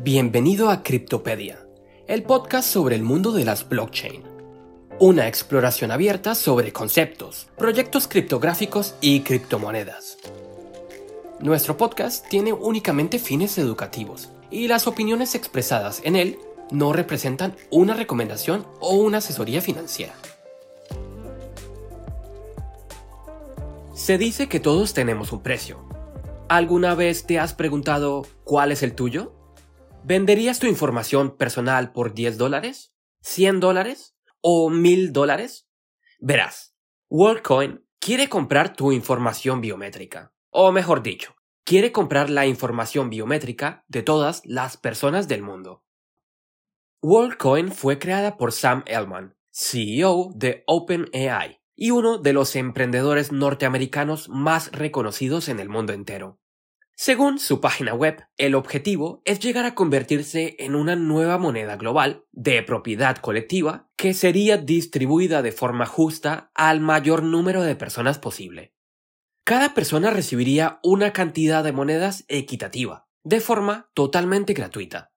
Bienvenido a Cryptopedia, el podcast sobre el mundo de las blockchain. Una exploración abierta sobre conceptos, proyectos criptográficos y criptomonedas. Nuestro podcast tiene únicamente fines educativos y las opiniones expresadas en él no representan una recomendación o una asesoría financiera. Se dice que todos tenemos un precio. ¿Alguna vez te has preguntado cuál es el tuyo? ¿Venderías tu información personal por 10 dólares? ¿100 dólares? ¿O 1000 dólares? Verás, WorldCoin quiere comprar tu información biométrica. O mejor dicho, quiere comprar la información biométrica de todas las personas del mundo. WorldCoin fue creada por Sam Ellman, CEO de OpenAI y uno de los emprendedores norteamericanos más reconocidos en el mundo entero. Según su página web, el objetivo es llegar a convertirse en una nueva moneda global de propiedad colectiva que sería distribuida de forma justa al mayor número de personas posible. Cada persona recibiría una cantidad de monedas equitativa, de forma totalmente gratuita.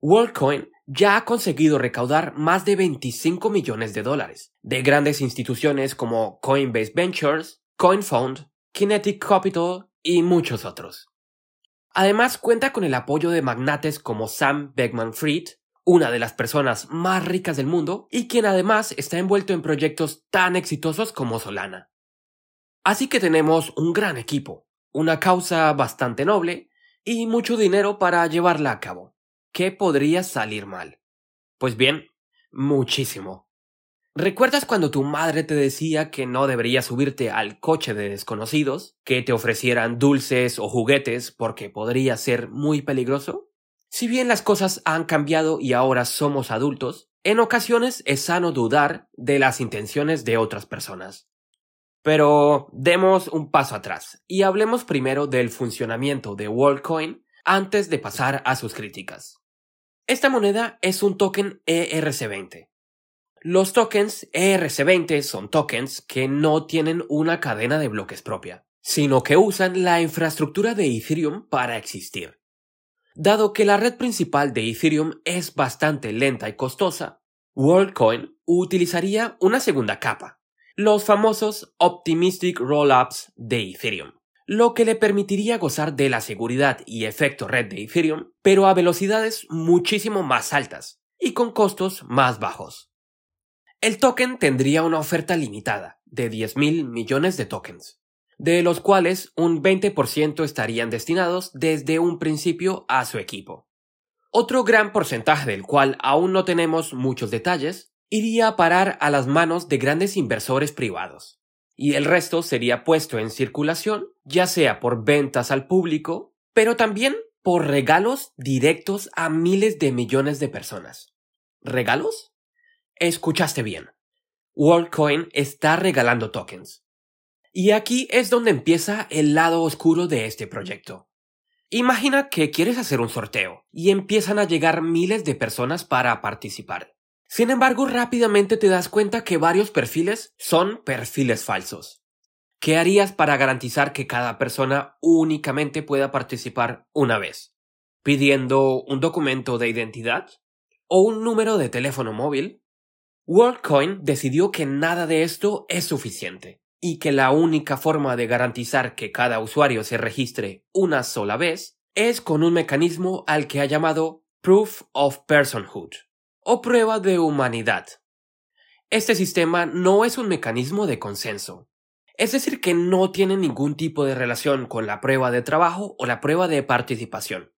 WorldCoin ya ha conseguido recaudar más de 25 millones de dólares de grandes instituciones como Coinbase Ventures, CoinFund, Kinetic Capital y muchos otros. Además cuenta con el apoyo de magnates como Sam Beckman Fried, una de las personas más ricas del mundo y quien además está envuelto en proyectos tan exitosos como Solana. Así que tenemos un gran equipo, una causa bastante noble y mucho dinero para llevarla a cabo. ¿Qué podría salir mal? Pues bien, muchísimo. ¿Recuerdas cuando tu madre te decía que no deberías subirte al coche de desconocidos, que te ofrecieran dulces o juguetes porque podría ser muy peligroso? Si bien las cosas han cambiado y ahora somos adultos, en ocasiones es sano dudar de las intenciones de otras personas. Pero demos un paso atrás y hablemos primero del funcionamiento de WorldCoin antes de pasar a sus críticas. Esta moneda es un token ERC20, los tokens ERC20 son tokens que no tienen una cadena de bloques propia, sino que usan la infraestructura de Ethereum para existir. Dado que la red principal de Ethereum es bastante lenta y costosa, WorldCoin utilizaría una segunda capa, los famosos Optimistic Rollups de Ethereum, lo que le permitiría gozar de la seguridad y efecto red de Ethereum, pero a velocidades muchísimo más altas y con costos más bajos. El token tendría una oferta limitada de 10.000 millones de tokens, de los cuales un 20% estarían destinados desde un principio a su equipo. Otro gran porcentaje del cual aún no tenemos muchos detalles iría a parar a las manos de grandes inversores privados, y el resto sería puesto en circulación ya sea por ventas al público, pero también por regalos directos a miles de millones de personas. ¿Regalos? Escuchaste bien. WorldCoin está regalando tokens. Y aquí es donde empieza el lado oscuro de este proyecto. Imagina que quieres hacer un sorteo y empiezan a llegar miles de personas para participar. Sin embargo, rápidamente te das cuenta que varios perfiles son perfiles falsos. ¿Qué harías para garantizar que cada persona únicamente pueda participar una vez? ¿Pidiendo un documento de identidad? ¿O un número de teléfono móvil? WorldCoin decidió que nada de esto es suficiente y que la única forma de garantizar que cada usuario se registre una sola vez es con un mecanismo al que ha llamado Proof of Personhood o prueba de humanidad. Este sistema no es un mecanismo de consenso, es decir, que no tiene ningún tipo de relación con la prueba de trabajo o la prueba de participación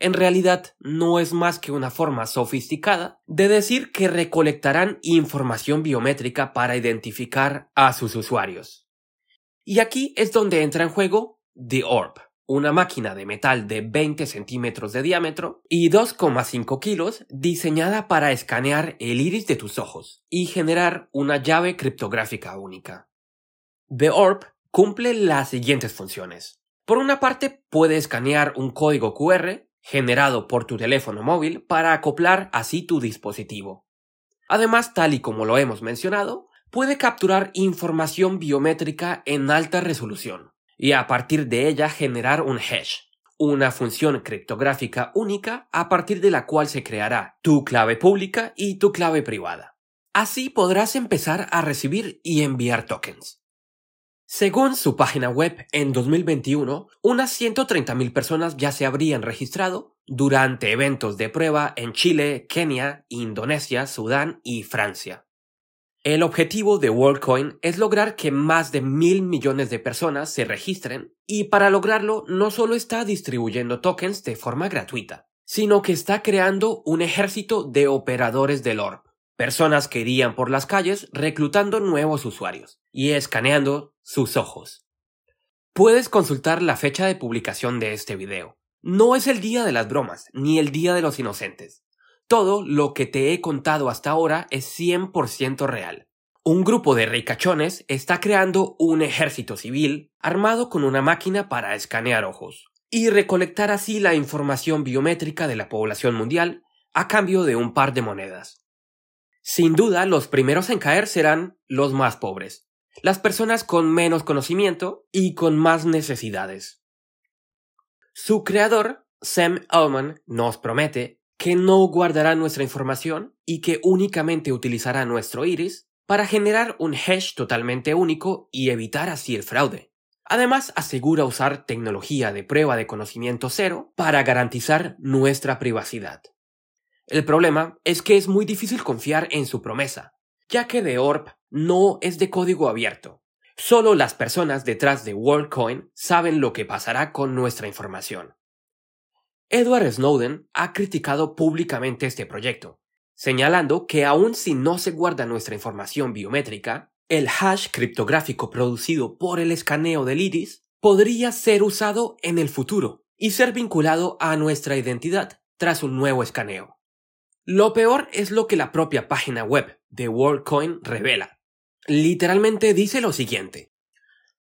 en realidad no es más que una forma sofisticada de decir que recolectarán información biométrica para identificar a sus usuarios. Y aquí es donde entra en juego The Orb, una máquina de metal de 20 centímetros de diámetro y 2,5 kilos diseñada para escanear el iris de tus ojos y generar una llave criptográfica única. The Orb cumple las siguientes funciones. Por una parte, puede escanear un código QR generado por tu teléfono móvil para acoplar así tu dispositivo. Además, tal y como lo hemos mencionado, puede capturar información biométrica en alta resolución y a partir de ella generar un hash, una función criptográfica única a partir de la cual se creará tu clave pública y tu clave privada. Así podrás empezar a recibir y enviar tokens. Según su página web, en 2021, unas 130.000 personas ya se habrían registrado durante eventos de prueba en Chile, Kenia, Indonesia, Sudán y Francia. El objetivo de WorldCoin es lograr que más de mil millones de personas se registren y para lograrlo no solo está distribuyendo tokens de forma gratuita, sino que está creando un ejército de operadores del ORB, personas que irían por las calles reclutando nuevos usuarios y escaneando sus ojos. Puedes consultar la fecha de publicación de este video. No es el día de las bromas, ni el día de los inocentes. Todo lo que te he contado hasta ahora es 100% real. Un grupo de ricachones está creando un ejército civil armado con una máquina para escanear ojos y recolectar así la información biométrica de la población mundial a cambio de un par de monedas. Sin duda, los primeros en caer serán los más pobres, las personas con menos conocimiento y con más necesidades. Su creador, Sam Altman, nos promete que no guardará nuestra información y que únicamente utilizará nuestro iris para generar un hash totalmente único y evitar así el fraude. Además, asegura usar tecnología de prueba de conocimiento cero para garantizar nuestra privacidad. El problema es que es muy difícil confiar en su promesa, ya que The Orb no es de código abierto. Solo las personas detrás de WorldCoin saben lo que pasará con nuestra información. Edward Snowden ha criticado públicamente este proyecto, señalando que aun si no se guarda nuestra información biométrica, el hash criptográfico producido por el escaneo del iris podría ser usado en el futuro y ser vinculado a nuestra identidad tras un nuevo escaneo. Lo peor es lo que la propia página web de WorldCoin revela. Literalmente dice lo siguiente.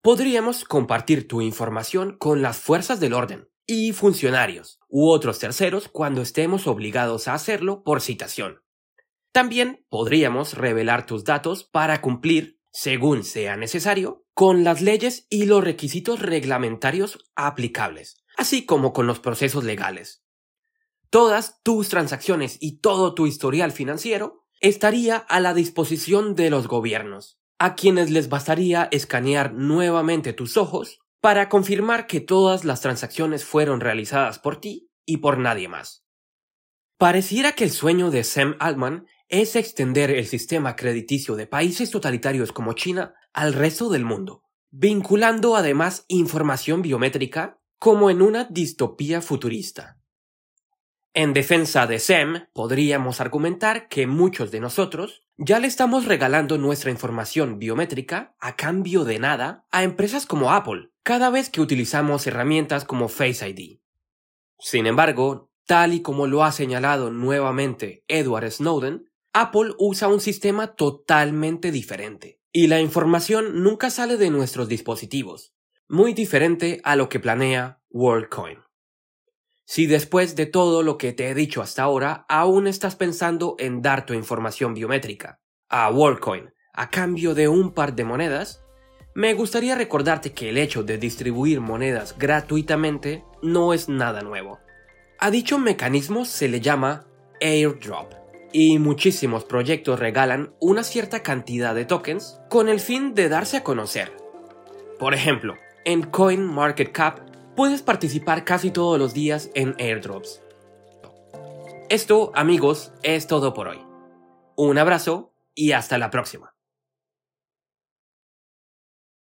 Podríamos compartir tu información con las fuerzas del orden, y funcionarios u otros terceros cuando estemos obligados a hacerlo por citación. También podríamos revelar tus datos para cumplir, según sea necesario, con las leyes y los requisitos reglamentarios aplicables, así como con los procesos legales. Todas tus transacciones y todo tu historial financiero estaría a la disposición de los gobiernos, a quienes les bastaría escanear nuevamente tus ojos para confirmar que todas las transacciones fueron realizadas por ti y por nadie más. Pareciera que el sueño de Sam Altman es extender el sistema crediticio de países totalitarios como China al resto del mundo, vinculando además información biométrica como en una distopía futurista. En defensa de Sam, podríamos argumentar que muchos de nosotros ya le estamos regalando nuestra información biométrica a cambio de nada a empresas como Apple, cada vez que utilizamos herramientas como Face ID. Sin embargo, tal y como lo ha señalado nuevamente Edward Snowden, Apple usa un sistema totalmente diferente, y la información nunca sale de nuestros dispositivos, muy diferente a lo que planea WorldCoin. Si después de todo lo que te he dicho hasta ahora aún estás pensando en dar tu información biométrica a WorldCoin a cambio de un par de monedas, me gustaría recordarte que el hecho de distribuir monedas gratuitamente no es nada nuevo. A dicho mecanismo se le llama airdrop y muchísimos proyectos regalan una cierta cantidad de tokens con el fin de darse a conocer. Por ejemplo, en CoinMarketCap puedes participar casi todos los días en airdrops. Esto, amigos, es todo por hoy. Un abrazo y hasta la próxima.